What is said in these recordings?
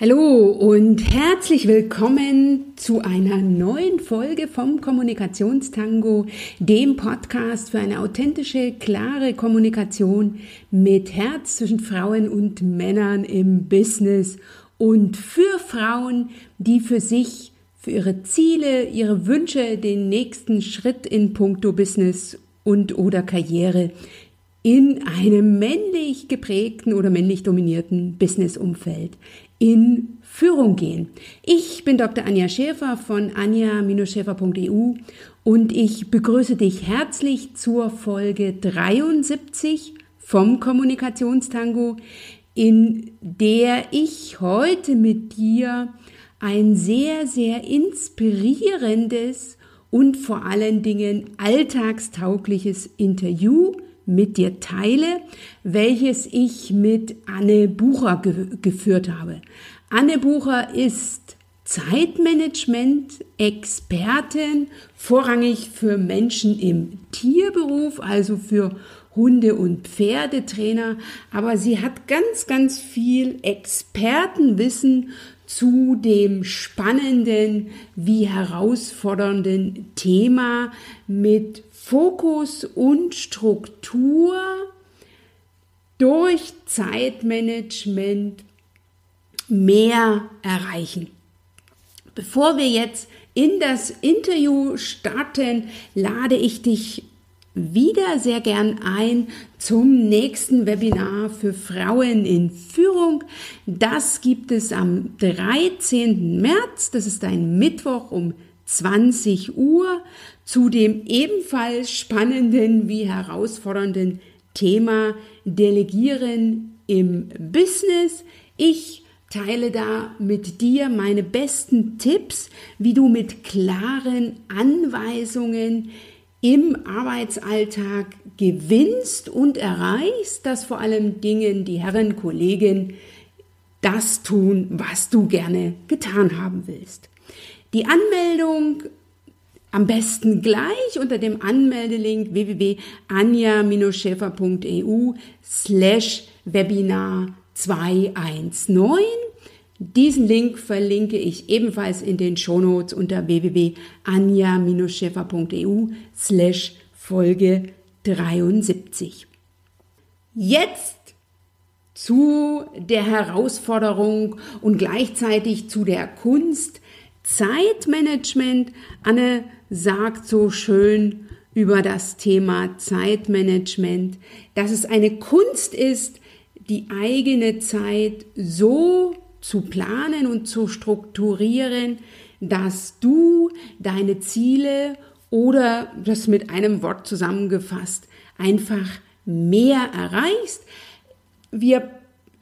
Hallo und herzlich willkommen zu einer neuen Folge vom Kommunikationstango, dem Podcast für eine authentische, klare Kommunikation mit Herz zwischen Frauen und Männern im Business und für Frauen, die für sich, für ihre Ziele, ihre Wünsche, den nächsten Schritt in puncto Business und oder Karriere in einem männlich geprägten oder männlich dominierten Businessumfeld in Führung gehen. Ich bin Dr. Anja Schäfer von anja-schäfer.eu und ich begrüße dich herzlich zur Folge 73 vom Kommunikationstango, in der ich heute mit dir ein sehr, sehr inspirierendes und vor allen Dingen alltagstaugliches Interview mit dir teile, welches ich mit Anne Bucher ge geführt habe. Anne Bucher ist Zeitmanagement-Expertin, vorrangig für Menschen im Tierberuf, also für Hunde- und Pferdetrainer, aber sie hat ganz, ganz viel Expertenwissen zu dem spannenden wie herausfordernden Thema mit Fokus und Struktur durch Zeitmanagement mehr erreichen. Bevor wir jetzt in das Interview starten, lade ich dich wieder sehr gern ein zum nächsten Webinar für Frauen in Führung. Das gibt es am 13. März, das ist ein Mittwoch um 20 Uhr zu dem ebenfalls spannenden wie herausfordernden Thema Delegieren im Business. Ich teile da mit dir meine besten Tipps, wie du mit klaren Anweisungen im Arbeitsalltag gewinnst und erreichst, dass vor allem Dingen die Herren Kollegen das tun, was du gerne getan haben willst. Die Anmeldung am besten gleich unter dem Anmeldelink www.anja-schäfer.eu slash Webinar 219. Diesen Link verlinke ich ebenfalls in den Shownotes unter www.anja-schäfer.eu slash Folge 73. Jetzt zu der Herausforderung und gleichzeitig zu der Kunst, Zeitmanagement. Anne sagt so schön über das Thema Zeitmanagement, dass es eine Kunst ist, die eigene Zeit so zu planen und zu strukturieren, dass du deine Ziele oder das mit einem Wort zusammengefasst einfach mehr erreichst. Wir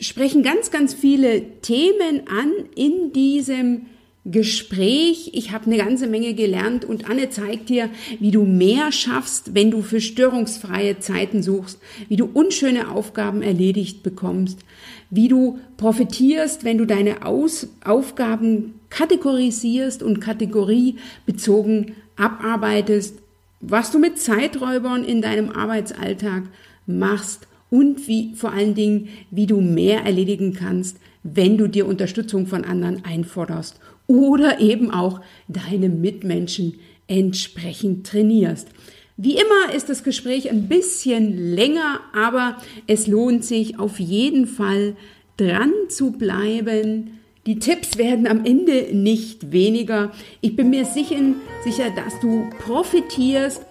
sprechen ganz, ganz viele Themen an in diesem Gespräch. Ich habe eine ganze Menge gelernt und Anne zeigt dir, wie du mehr schaffst, wenn du für störungsfreie Zeiten suchst, wie du unschöne Aufgaben erledigt bekommst, wie du profitierst, wenn du deine Aus Aufgaben kategorisierst und kategoriebezogen abarbeitest, was du mit Zeiträubern in deinem Arbeitsalltag machst und wie vor allen Dingen, wie du mehr erledigen kannst, wenn du dir Unterstützung von anderen einforderst oder eben auch deine Mitmenschen entsprechend trainierst. Wie immer ist das Gespräch ein bisschen länger, aber es lohnt sich auf jeden Fall dran zu bleiben. Die Tipps werden am Ende nicht weniger. Ich bin mir sicher, sicher, dass du profitierst,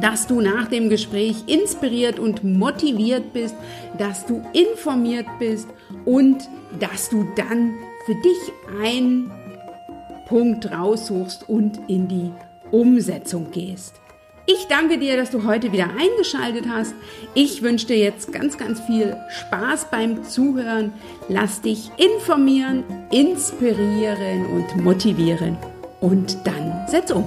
dass du nach dem Gespräch inspiriert und motiviert bist, dass du informiert bist und dass du dann für dich einen Punkt raussuchst und in die Umsetzung gehst. Ich danke dir, dass du heute wieder eingeschaltet hast. Ich wünsche dir jetzt ganz, ganz viel Spaß beim Zuhören. Lass dich informieren, inspirieren und motivieren. Und dann setz um.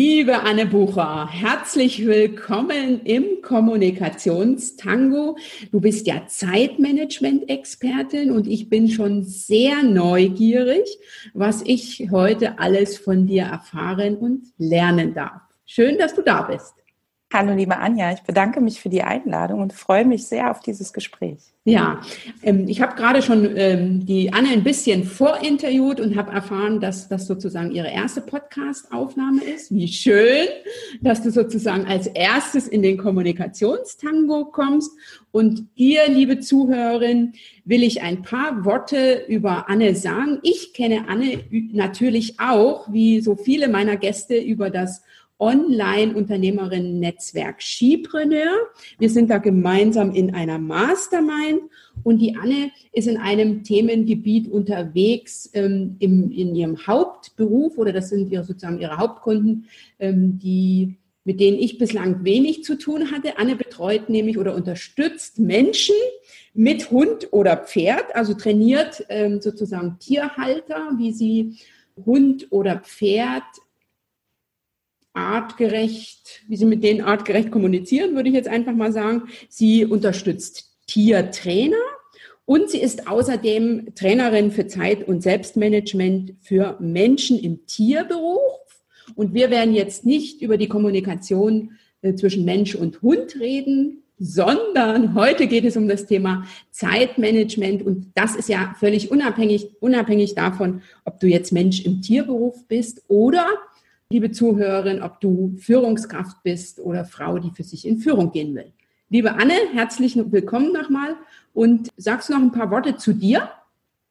Liebe Anne Bucher, herzlich willkommen im Kommunikationstango. Du bist ja Zeitmanagement-Expertin und ich bin schon sehr neugierig, was ich heute alles von dir erfahren und lernen darf. Schön, dass du da bist. Hallo, liebe Anja, ich bedanke mich für die Einladung und freue mich sehr auf dieses Gespräch. Ja, ähm, ich habe gerade schon ähm, die Anne ein bisschen vorinterviewt und habe erfahren, dass das sozusagen ihre erste Podcast-Aufnahme ist. Wie schön, dass du sozusagen als erstes in den Kommunikationstango kommst. Und dir, liebe Zuhörerin, will ich ein paar Worte über Anne sagen. Ich kenne Anne natürlich auch, wie so viele meiner Gäste, über das Online-Unternehmerinnen-Netzwerk Skipreneur. Wir sind da gemeinsam in einer Mastermind und die Anne ist in einem Themengebiet unterwegs ähm, im, in ihrem Hauptberuf oder das sind ihre, sozusagen ihre Hauptkunden, ähm, die mit denen ich bislang wenig zu tun hatte. Anne betreut nämlich oder unterstützt Menschen mit Hund oder Pferd, also trainiert ähm, sozusagen Tierhalter, wie sie Hund oder Pferd artgerecht, wie sie mit denen artgerecht kommunizieren, würde ich jetzt einfach mal sagen. Sie unterstützt Tiertrainer und sie ist außerdem Trainerin für Zeit- und Selbstmanagement für Menschen im Tierberuf. Und wir werden jetzt nicht über die Kommunikation äh, zwischen Mensch und Hund reden, sondern heute geht es um das Thema Zeitmanagement und das ist ja völlig unabhängig, unabhängig davon, ob du jetzt Mensch im Tierberuf bist oder liebe Zuhörerin, ob du Führungskraft bist oder Frau, die für sich in Führung gehen will. Liebe Anne, herzlich willkommen nochmal und sagst du noch ein paar Worte zu dir?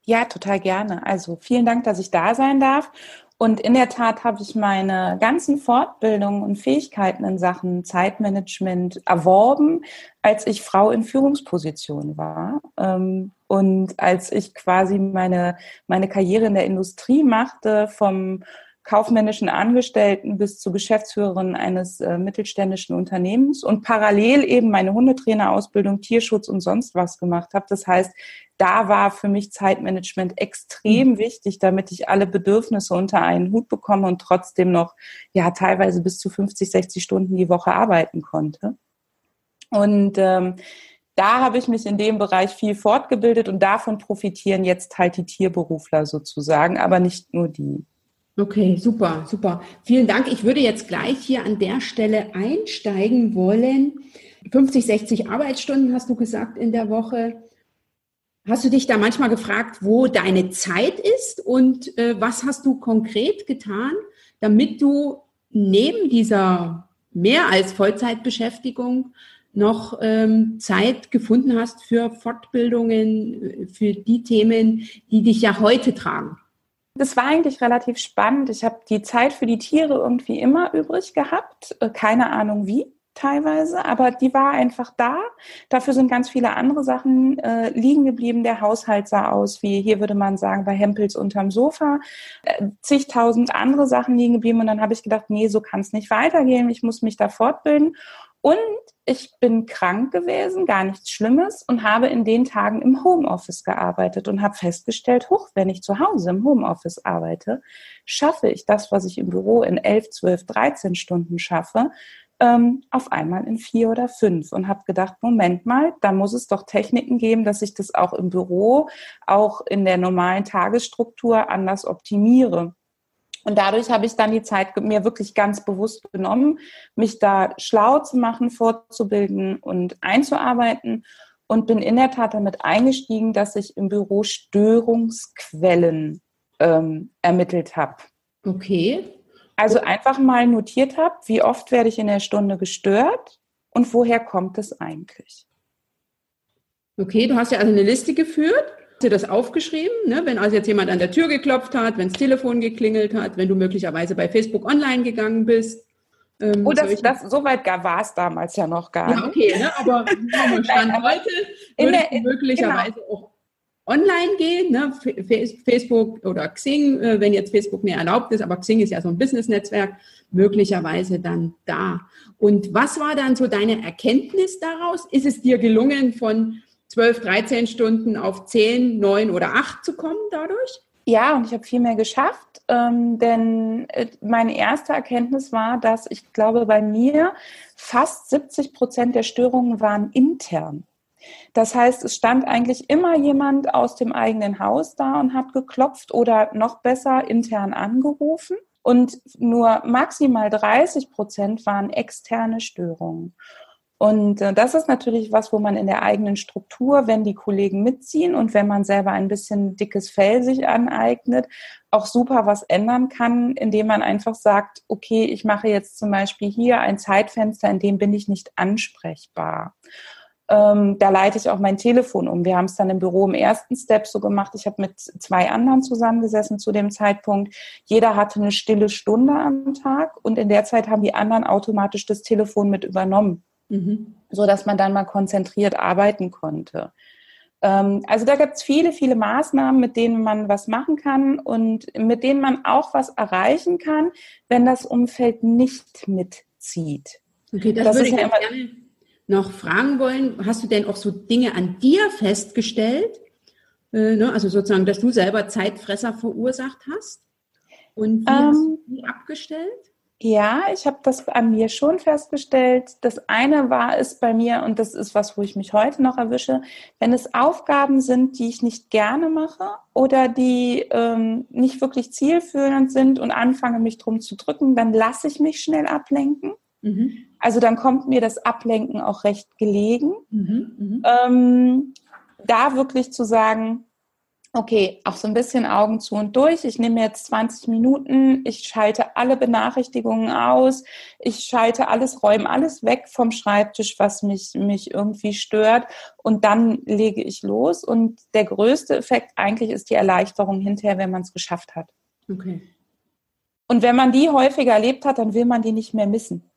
Ja, total gerne. Also vielen Dank, dass ich da sein darf. Und in der Tat habe ich meine ganzen Fortbildungen und Fähigkeiten in Sachen Zeitmanagement erworben, als ich Frau in Führungsposition war. Ähm, und als ich quasi meine, meine Karriere in der Industrie machte, vom kaufmännischen Angestellten bis zur Geschäftsführerin eines äh, mittelständischen Unternehmens und parallel eben meine Hundetrainerausbildung, Tierschutz und sonst was gemacht habe. Das heißt, da war für mich Zeitmanagement extrem mhm. wichtig, damit ich alle Bedürfnisse unter einen Hut bekomme und trotzdem noch, ja, teilweise bis zu 50, 60 Stunden die Woche arbeiten konnte. Und ähm, da habe ich mich in dem Bereich viel fortgebildet und davon profitieren jetzt halt die Tierberufler sozusagen, aber nicht nur die. Okay, super, super. Vielen Dank. Ich würde jetzt gleich hier an der Stelle einsteigen wollen. 50, 60 Arbeitsstunden hast du gesagt in der Woche. Hast du dich da manchmal gefragt, wo deine Zeit ist und äh, was hast du konkret getan, damit du neben dieser mehr als Vollzeitbeschäftigung noch ähm, Zeit gefunden hast für Fortbildungen, äh, für die Themen, die dich ja heute tragen? Das war eigentlich relativ spannend. Ich habe die Zeit für die Tiere irgendwie immer übrig gehabt. Äh, keine Ahnung wie teilweise, aber die war einfach da. Dafür sind ganz viele andere Sachen äh, liegen geblieben. Der Haushalt sah aus wie, hier würde man sagen, bei Hempels unterm Sofa. Äh, zigtausend andere Sachen liegen geblieben und dann habe ich gedacht, nee, so kann es nicht weitergehen. Ich muss mich da fortbilden. Und ich bin krank gewesen, gar nichts Schlimmes und habe in den Tagen im Homeoffice gearbeitet und habe festgestellt, hoch, wenn ich zu Hause im Homeoffice arbeite, schaffe ich das, was ich im Büro in 11, 12, 13 Stunden schaffe, ähm, auf einmal in vier oder fünf und habe gedacht, Moment mal, da muss es doch Techniken geben, dass ich das auch im Büro, auch in der normalen Tagesstruktur anders optimiere. Und dadurch habe ich dann die Zeit mir wirklich ganz bewusst genommen, mich da schlau zu machen, fortzubilden und einzuarbeiten und bin in der Tat damit eingestiegen, dass ich im Büro Störungsquellen ähm, ermittelt habe. Okay. Also einfach mal notiert habe, wie oft werde ich in der Stunde gestört und woher kommt es eigentlich? Okay, du hast ja also eine Liste geführt dir das aufgeschrieben, ne? wenn also jetzt jemand an der Tür geklopft hat, wenn das Telefon geklingelt hat, wenn du möglicherweise bei Facebook online gegangen bist. Ähm, oh, das, das, so weit war es damals ja noch gar nicht. Ja, okay, ne? aber Stand Nein, heute würdest du möglicherweise genau. auch online gehen, ne? Facebook oder Xing, äh, wenn jetzt Facebook mehr erlaubt ist, aber Xing ist ja so ein Business-Netzwerk, möglicherweise dann da. Und was war dann so deine Erkenntnis daraus? Ist es dir gelungen, von 12, 13 Stunden auf 10, 9 oder 8 zu kommen dadurch? Ja, und ich habe viel mehr geschafft, ähm, denn äh, meine erste Erkenntnis war, dass ich glaube, bei mir fast 70 Prozent der Störungen waren intern. Das heißt, es stand eigentlich immer jemand aus dem eigenen Haus da und hat geklopft oder noch besser intern angerufen. Und nur maximal 30 Prozent waren externe Störungen. Und äh, das ist natürlich was, wo man in der eigenen Struktur, wenn die Kollegen mitziehen und wenn man selber ein bisschen dickes Fell sich aneignet, auch super was ändern kann, indem man einfach sagt, okay, ich mache jetzt zum Beispiel hier ein Zeitfenster, in dem bin ich nicht ansprechbar. Ähm, da leite ich auch mein Telefon um. Wir haben es dann im Büro im ersten Step so gemacht. Ich habe mit zwei anderen zusammengesessen zu dem Zeitpunkt. Jeder hatte eine stille Stunde am Tag und in der Zeit haben die anderen automatisch das Telefon mit übernommen mhm. so dass man dann mal konzentriert arbeiten konnte. Ähm, also da gibt es viele, viele Maßnahmen, mit denen man was machen kann und mit denen man auch was erreichen kann, wenn das Umfeld nicht mitzieht. Okay, das, das würde ich ja gerne noch fragen wollen. Hast du denn auch so Dinge an dir festgestellt? Äh, ne? Also sozusagen, dass du selber Zeitfresser verursacht hast? Und wie ähm, hast du die abgestellt? Ja, ich habe das an mir schon festgestellt. Das eine war es bei mir, und das ist was, wo ich mich heute noch erwische, wenn es Aufgaben sind, die ich nicht gerne mache oder die ähm, nicht wirklich zielführend sind und anfange, mich drum zu drücken, dann lasse ich mich schnell ablenken. Mhm. Also dann kommt mir das Ablenken auch recht gelegen. Mhm, mhm. ähm, da wirklich zu sagen, okay, auch so ein bisschen Augen zu und durch. Ich nehme jetzt 20 Minuten, ich schalte alle Benachrichtigungen aus, ich schalte alles, räume alles weg vom Schreibtisch, was mich, mich irgendwie stört und dann lege ich los. Und der größte Effekt eigentlich ist die Erleichterung hinterher, wenn man es geschafft hat. Okay. Und wenn man die häufiger erlebt hat, dann will man die nicht mehr missen.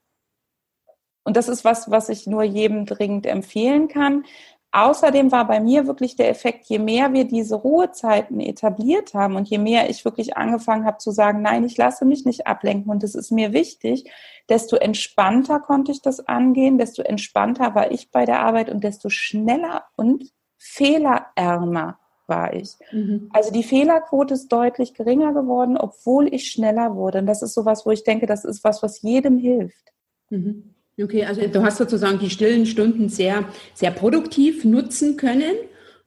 Und das ist was, was ich nur jedem dringend empfehlen kann. Außerdem war bei mir wirklich der Effekt, je mehr wir diese Ruhezeiten etabliert haben und je mehr ich wirklich angefangen habe zu sagen, nein, ich lasse mich nicht ablenken und es ist mir wichtig, desto entspannter konnte ich das angehen, desto entspannter war ich bei der Arbeit und desto schneller und fehlerärmer war ich. Mhm. Also die Fehlerquote ist deutlich geringer geworden, obwohl ich schneller wurde. Und das ist sowas, wo ich denke, das ist was, was jedem hilft. Mhm. Okay, also du hast sozusagen die stillen Stunden sehr, sehr produktiv nutzen können.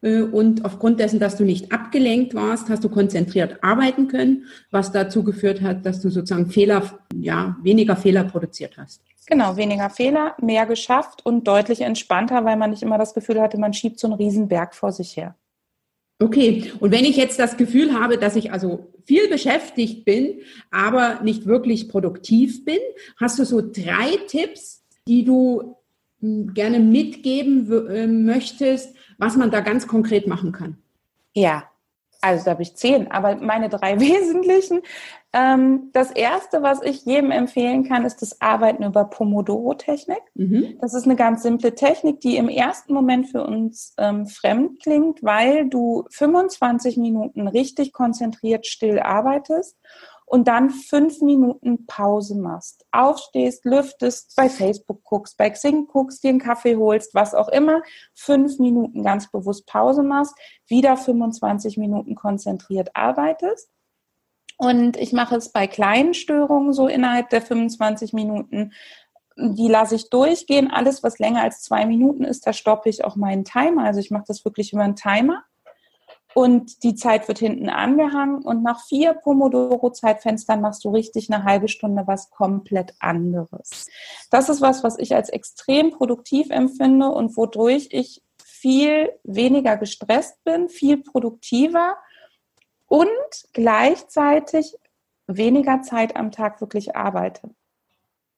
Äh, und aufgrund dessen, dass du nicht abgelenkt warst, hast du konzentriert arbeiten können, was dazu geführt hat, dass du sozusagen Fehler, ja, weniger Fehler produziert hast. Genau, weniger Fehler, mehr geschafft und deutlich entspannter, weil man nicht immer das Gefühl hatte, man schiebt so einen Riesenberg vor sich her. Okay, und wenn ich jetzt das Gefühl habe, dass ich also viel beschäftigt bin, aber nicht wirklich produktiv bin, hast du so drei Tipps, die du hm, gerne mitgeben äh, möchtest, was man da ganz konkret machen kann? Ja, also da habe ich zehn, aber meine drei wesentlichen. Ähm, das erste, was ich jedem empfehlen kann, ist das Arbeiten über Pomodoro-Technik. Mhm. Das ist eine ganz simple Technik, die im ersten Moment für uns ähm, fremd klingt, weil du 25 Minuten richtig konzentriert still arbeitest und dann fünf Minuten Pause machst. Aufstehst, lüftest, bei Facebook guckst, bei Xing guckst, dir einen Kaffee holst, was auch immer. Fünf Minuten ganz bewusst Pause machst, wieder 25 Minuten konzentriert arbeitest. Und ich mache es bei kleinen Störungen so innerhalb der 25 Minuten. Die lasse ich durchgehen. Alles, was länger als zwei Minuten ist, da stoppe ich auch meinen Timer. Also ich mache das wirklich über einen Timer und die Zeit wird hinten angehangen und nach vier Pomodoro-Zeitfenstern machst du richtig eine halbe Stunde was komplett anderes. Das ist was, was ich als extrem produktiv empfinde und wodurch ich viel weniger gestresst bin, viel produktiver und gleichzeitig weniger Zeit am Tag wirklich arbeite.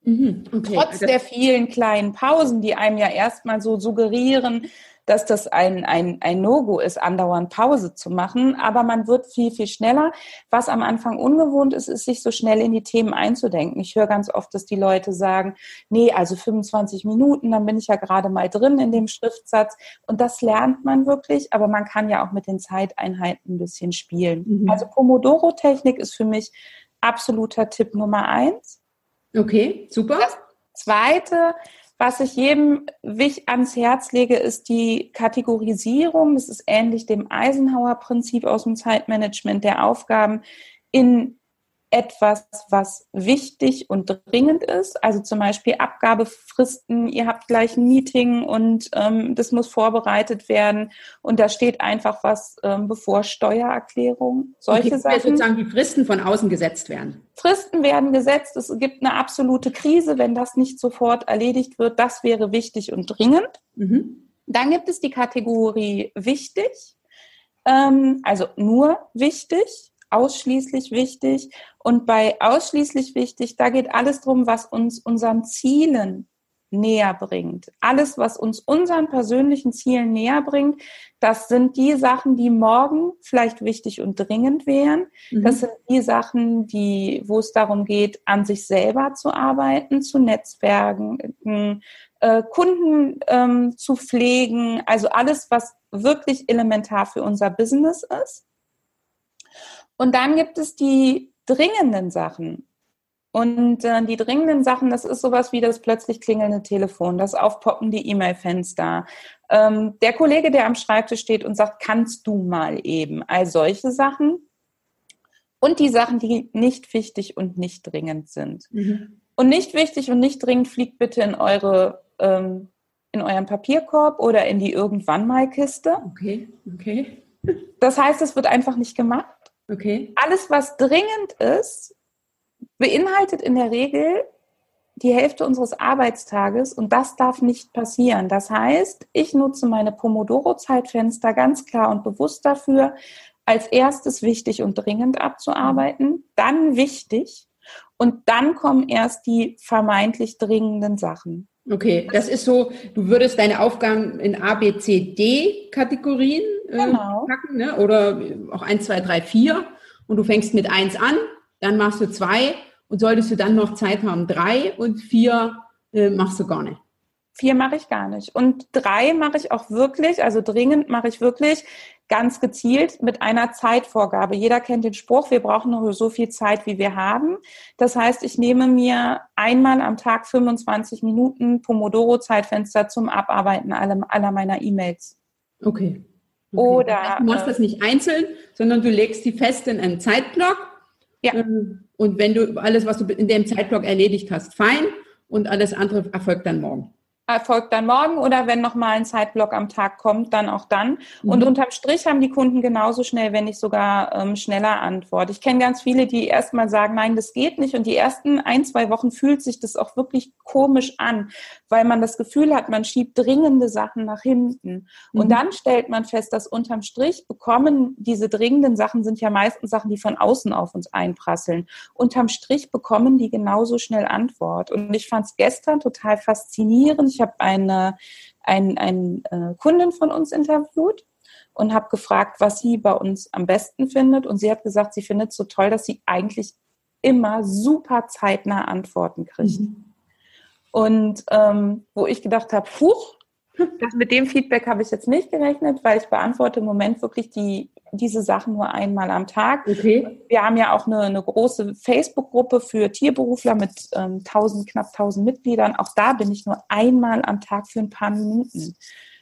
Mhm, okay. Trotz also der vielen kleinen Pausen, die einem ja erstmal so suggerieren, dass das ein, ein, ein No-Go ist, andauernd Pause zu machen. Aber man wird viel, viel schneller. Was am Anfang ungewohnt ist, ist, sich so schnell in die Themen einzudenken. Ich höre ganz oft, dass die Leute sagen, nee, also 25 Minuten, dann bin ich ja gerade mal drin in dem Schriftsatz. Und das lernt man wirklich, aber man kann ja auch mit den Zeiteinheiten ein bisschen spielen. Mhm. Also Pomodoro-Technik ist für mich absoluter Tipp Nummer eins. Okay, super. Das zweite was ich jedem ans Herz lege, ist die Kategorisierung. Das ist ähnlich dem Eisenhower-Prinzip aus dem Zeitmanagement der Aufgaben in etwas, was wichtig und dringend ist. Also zum Beispiel Abgabefristen, ihr habt gleich ein Meeting und ähm, das muss vorbereitet werden und da steht einfach was ähm, bevor Steuererklärung, solche okay, Sachen. sozusagen die Fristen von außen gesetzt werden. Fristen werden gesetzt, es gibt eine absolute Krise, wenn das nicht sofort erledigt wird. Das wäre wichtig und dringend. Mhm. Dann gibt es die Kategorie wichtig, ähm, also nur wichtig ausschließlich wichtig. Und bei ausschließlich wichtig, da geht alles drum, was uns unseren Zielen näher bringt. Alles, was uns unseren persönlichen Zielen näher bringt, das sind die Sachen, die morgen vielleicht wichtig und dringend wären. Mhm. Das sind die Sachen, die, wo es darum geht, an sich selber zu arbeiten, zu Netzwerken, äh, Kunden ähm, zu pflegen. Also alles, was wirklich elementar für unser Business ist. Und dann gibt es die dringenden Sachen. Und äh, die dringenden Sachen, das ist sowas wie das plötzlich klingelnde Telefon, das Aufpoppen die E-Mail-Fenster. Ähm, der Kollege, der am Schreibtisch steht und sagt, kannst du mal eben. All solche Sachen. Und die Sachen, die nicht wichtig und nicht dringend sind. Mhm. Und nicht wichtig und nicht dringend fliegt bitte in eure ähm, in euren Papierkorb oder in die irgendwann mal Kiste. Okay, okay. Das heißt, es wird einfach nicht gemacht. Okay. Alles, was dringend ist, beinhaltet in der Regel die Hälfte unseres Arbeitstages und das darf nicht passieren. Das heißt, ich nutze meine Pomodoro-Zeitfenster ganz klar und bewusst dafür, als erstes wichtig und dringend abzuarbeiten, dann wichtig und dann kommen erst die vermeintlich dringenden Sachen. Okay, das ist so, du würdest deine Aufgaben in A, B, C, D Kategorien äh, genau. Packen, ne? oder auch 1, 2, 3, 4 und du fängst mit 1 an, dann machst du 2 und solltest du dann noch Zeit haben, 3 und 4 äh, machst du gar nicht. Vier mache ich gar nicht. Und drei mache ich auch wirklich, also dringend mache ich wirklich ganz gezielt mit einer Zeitvorgabe. Jeder kennt den Spruch, wir brauchen nur so viel Zeit, wie wir haben. Das heißt, ich nehme mir einmal am Tag 25 Minuten Pomodoro-Zeitfenster zum Abarbeiten aller, aller meiner E-Mails. Okay. Oder. Du machst das nicht einzeln, sondern du legst die fest in einen Zeitblock. Ja. Ähm, und wenn du alles, was du in dem Zeitblock erledigt hast, fein. Und alles andere erfolgt dann morgen erfolgt dann morgen oder wenn noch mal ein Zeitblock am Tag kommt, dann auch dann. Mhm. Und unterm Strich haben die Kunden genauso schnell, wenn nicht sogar ähm, schneller Antwort. Ich kenne ganz viele, die erstmal sagen, nein, das geht nicht. Und die ersten ein, zwei Wochen fühlt sich das auch wirklich komisch an, weil man das Gefühl hat, man schiebt dringende Sachen nach hinten. Mhm. Und dann stellt man fest, dass unterm Strich bekommen diese dringenden Sachen sind ja meistens Sachen, die von außen auf uns einprasseln. Unterm Strich bekommen die genauso schnell Antwort. Und ich fand es gestern total faszinierend ich habe eine, ein, ein, äh, Kundin von uns interviewt und habe gefragt, was sie bei uns am besten findet. Und sie hat gesagt, sie findet es so toll, dass sie eigentlich immer super zeitnah Antworten kriegt. Mhm. Und ähm, wo ich gedacht habe, huch, das, mit dem Feedback habe ich jetzt nicht gerechnet, weil ich beantworte im Moment wirklich die, diese Sachen nur einmal am Tag. Okay. Wir haben ja auch eine, eine große Facebook-Gruppe für Tierberufler mit ähm, 1000, knapp 1000 Mitgliedern. Auch da bin ich nur einmal am Tag für ein paar Minuten.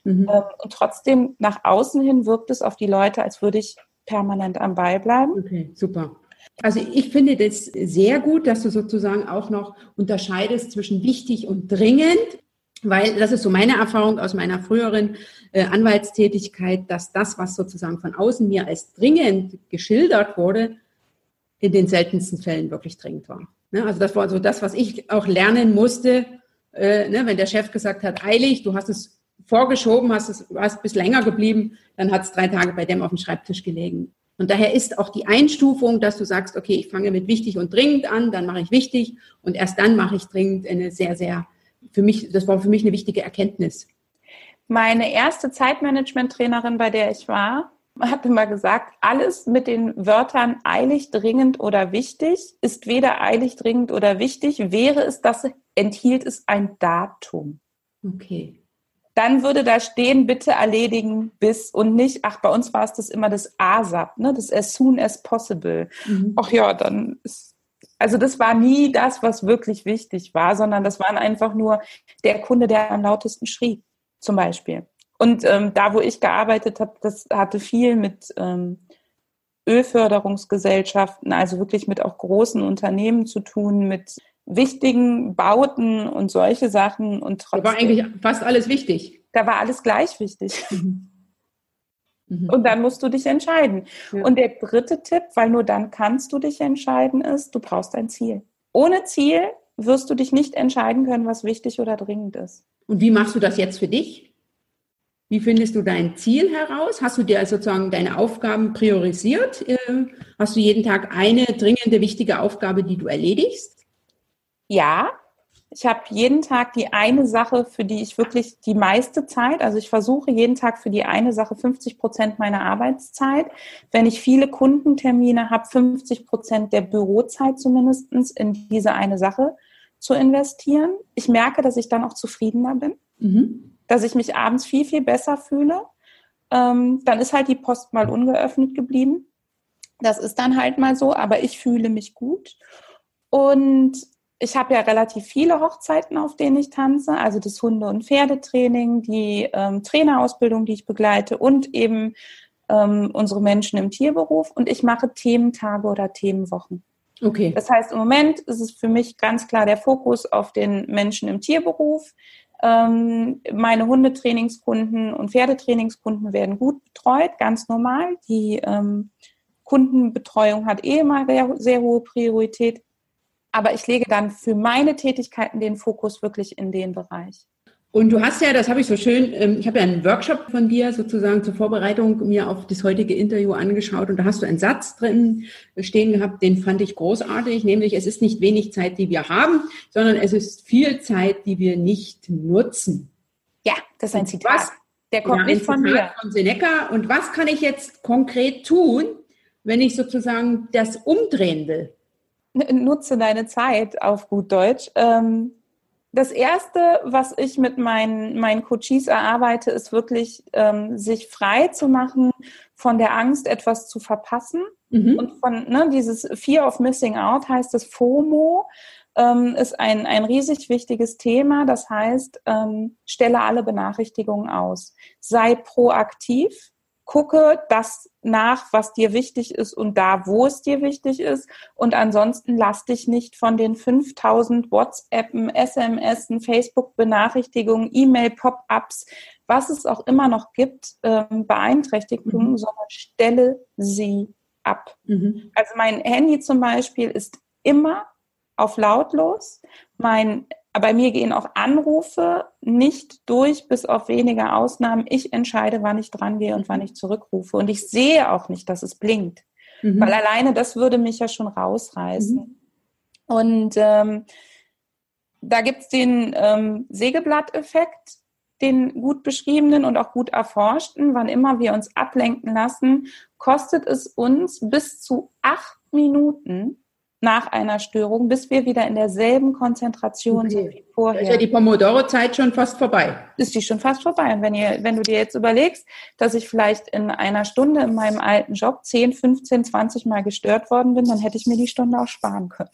Mhm. Ähm, und trotzdem nach außen hin wirkt es auf die Leute, als würde ich permanent am Ball bleiben. Okay, super. Also ich finde das sehr gut, dass du sozusagen auch noch unterscheidest zwischen wichtig und dringend. Weil das ist so meine Erfahrung aus meiner früheren äh, Anwaltstätigkeit, dass das, was sozusagen von außen mir als dringend geschildert wurde, in den seltensten Fällen wirklich dringend war. Ne? Also das war so das, was ich auch lernen musste, äh, ne? wenn der Chef gesagt hat, eilig, du hast es vorgeschoben, hast es, hast bis länger geblieben, dann hat es drei Tage bei dem auf dem Schreibtisch gelegen. Und daher ist auch die Einstufung, dass du sagst, okay, ich fange mit wichtig und dringend an, dann mache ich wichtig und erst dann mache ich dringend eine sehr, sehr für mich, das war für mich eine wichtige Erkenntnis. Meine erste Zeitmanagement-Trainerin, bei der ich war, hat immer gesagt, alles mit den Wörtern eilig, dringend oder wichtig ist weder eilig, dringend oder wichtig. Wäre es das, enthielt es ein Datum. Okay. Dann würde da stehen, bitte erledigen bis und nicht, ach, bei uns war es das immer das ASAP, ne, das as soon as possible. Mhm. Ach ja, dann ist also das war nie das, was wirklich wichtig war, sondern das waren einfach nur der Kunde, der am lautesten schrie, zum Beispiel. Und ähm, da, wo ich gearbeitet habe, das hatte viel mit, ähm, Ölförderungsgesellschaften, also wirklich mit auch großen Unternehmen zu tun, mit wichtigen Bauten und solche Sachen und trotzdem. Da war eigentlich fast alles wichtig. Da war alles gleich wichtig. Mhm. Mhm. Und dann musst du dich entscheiden. Ja. Und der dritte Tipp, weil nur dann kannst du dich entscheiden, ist, du brauchst ein Ziel. Ohne Ziel wirst du dich nicht entscheiden können, was wichtig oder dringend ist. Und wie machst du das jetzt für dich? Wie findest du dein Ziel heraus? Hast du dir sozusagen deine Aufgaben priorisiert? Äh, hast du jeden Tag eine dringende, wichtige Aufgabe, die du erledigst? Ja, ich habe jeden Tag die eine Sache, für die ich wirklich die meiste Zeit, also ich versuche jeden Tag für die eine Sache 50 Prozent meiner Arbeitszeit. Wenn ich viele Kundentermine habe, 50 Prozent der Bürozeit zumindest in diese eine Sache zu investieren. Ich merke, dass ich dann auch zufriedener bin, mhm. dass ich mich abends viel, viel besser fühle. Ähm, dann ist halt die Post mal ungeöffnet geblieben. Das ist dann halt mal so, aber ich fühle mich gut. Und ich habe ja relativ viele Hochzeiten, auf denen ich tanze, also das Hunde- und Pferdetraining, die ähm, Trainerausbildung, die ich begleite und eben ähm, unsere Menschen im Tierberuf und ich mache Thementage oder Themenwochen. Okay. Das heißt, im Moment ist es für mich ganz klar der Fokus auf den Menschen im Tierberuf. Ähm, meine Hundetrainingskunden und Pferdetrainingskunden werden gut betreut, ganz normal. Die ähm, Kundenbetreuung hat eh immer sehr, sehr hohe Priorität aber ich lege dann für meine Tätigkeiten den Fokus wirklich in den Bereich. Und du hast ja, das habe ich so schön, ähm, ich habe ja einen Workshop von dir sozusagen zur Vorbereitung mir auf das heutige Interview angeschaut und da hast du einen Satz drin stehen gehabt, den fand ich großartig, nämlich es ist nicht wenig Zeit, die wir haben, sondern es ist viel Zeit, die wir nicht nutzen. Ja, das ist ein Zitat. Was, Der kommt ja, nicht von Zitat mir. Von Seneca. Und was kann ich jetzt konkret tun, wenn ich sozusagen das umdrehen will? nutze deine Zeit auf gut Deutsch. Ähm, das erste, was ich mit meinen, meinen Coaches erarbeite, ist wirklich, ähm, sich frei zu machen von der Angst, etwas zu verpassen. Mhm. Und von ne, dieses Fear of Missing Out heißt das FOMO, ähm, ist ein, ein riesig wichtiges Thema. Das heißt, stelle alle Benachrichtigungen aus. Sei proaktiv gucke das nach, was dir wichtig ist und da, wo es dir wichtig ist. Und ansonsten lass dich nicht von den 5000 WhatsAppen, SMS, Facebook-Benachrichtigungen, E-Mail-Pop-ups, was es auch immer noch gibt, ähm, Beeinträchtigungen, mhm. sondern stelle sie ab. Mhm. Also mein Handy zum Beispiel ist immer auf lautlos. Mein bei mir gehen auch Anrufe nicht durch, bis auf wenige Ausnahmen. Ich entscheide, wann ich dran gehe und wann ich zurückrufe. Und ich sehe auch nicht, dass es blinkt. Mhm. Weil alleine das würde mich ja schon rausreißen. Mhm. Und ähm, da gibt's den ähm, Sägeblatt-Effekt, den gut beschriebenen und auch gut erforschten. Wann immer wir uns ablenken lassen, kostet es uns bis zu acht Minuten, nach einer Störung, bis wir wieder in derselben Konzentration okay. sind wie vorher. Ist ja die Pomodoro-Zeit schon fast vorbei. Ist die schon fast vorbei. Und wenn, ihr, wenn du dir jetzt überlegst, dass ich vielleicht in einer Stunde in meinem alten Job 10, 15, 20 Mal gestört worden bin, dann hätte ich mir die Stunde auch sparen können.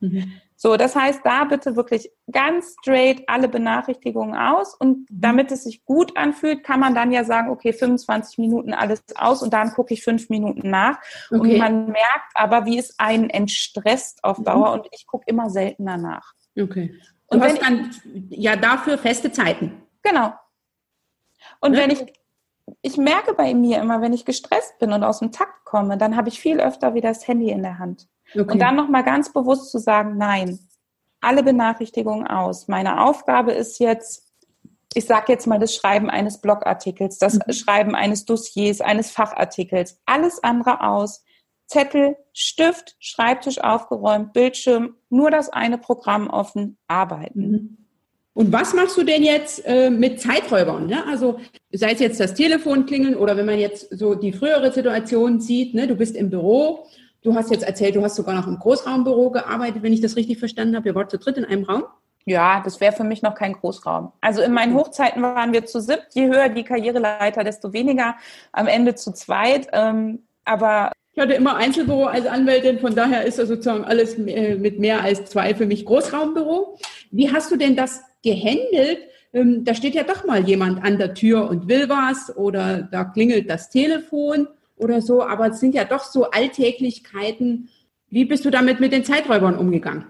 Mhm. Mhm. So, das heißt, da bitte wirklich ganz straight alle Benachrichtigungen aus und mhm. damit es sich gut anfühlt, kann man dann ja sagen, okay, 25 Minuten alles aus und dann gucke ich fünf Minuten nach. Okay. Und man merkt aber, wie es einen entstresst auf mhm. Dauer mhm. und ich gucke immer seltener nach. Okay. Und du hast dann ja dafür feste Zeiten. Genau. Und ne? wenn ich ich merke bei mir immer, wenn ich gestresst bin und aus dem Takt komme, dann habe ich viel öfter wieder das Handy in der Hand. Okay. Und dann nochmal ganz bewusst zu sagen, nein, alle Benachrichtigungen aus. Meine Aufgabe ist jetzt, ich sage jetzt mal das Schreiben eines Blogartikels, das mhm. Schreiben eines Dossiers, eines Fachartikels, alles andere aus. Zettel, Stift, Schreibtisch aufgeräumt, Bildschirm, nur das eine Programm offen, arbeiten. Mhm. Und was machst du denn jetzt äh, mit Zeiträubern? Ne? Also sei es jetzt das Telefon klingeln oder wenn man jetzt so die frühere Situation sieht, ne? du bist im Büro Du hast jetzt erzählt, du hast sogar noch im Großraumbüro gearbeitet, wenn ich das richtig verstanden habe. Ihr wart zu dritt in einem Raum? Ja, das wäre für mich noch kein Großraum. Also in meinen Hochzeiten waren wir zu siebt. Je höher die Karriereleiter, desto weniger. Am Ende zu zweit. Ähm, aber ich hatte immer Einzelbüro als Anwältin, von daher ist das sozusagen alles äh, mit mehr als zwei für mich Großraumbüro. Wie hast du denn das gehandelt? Ähm, da steht ja doch mal jemand an der Tür und will was oder da klingelt das Telefon oder so, aber es sind ja doch so Alltäglichkeiten. Wie bist du damit mit den Zeiträubern umgegangen?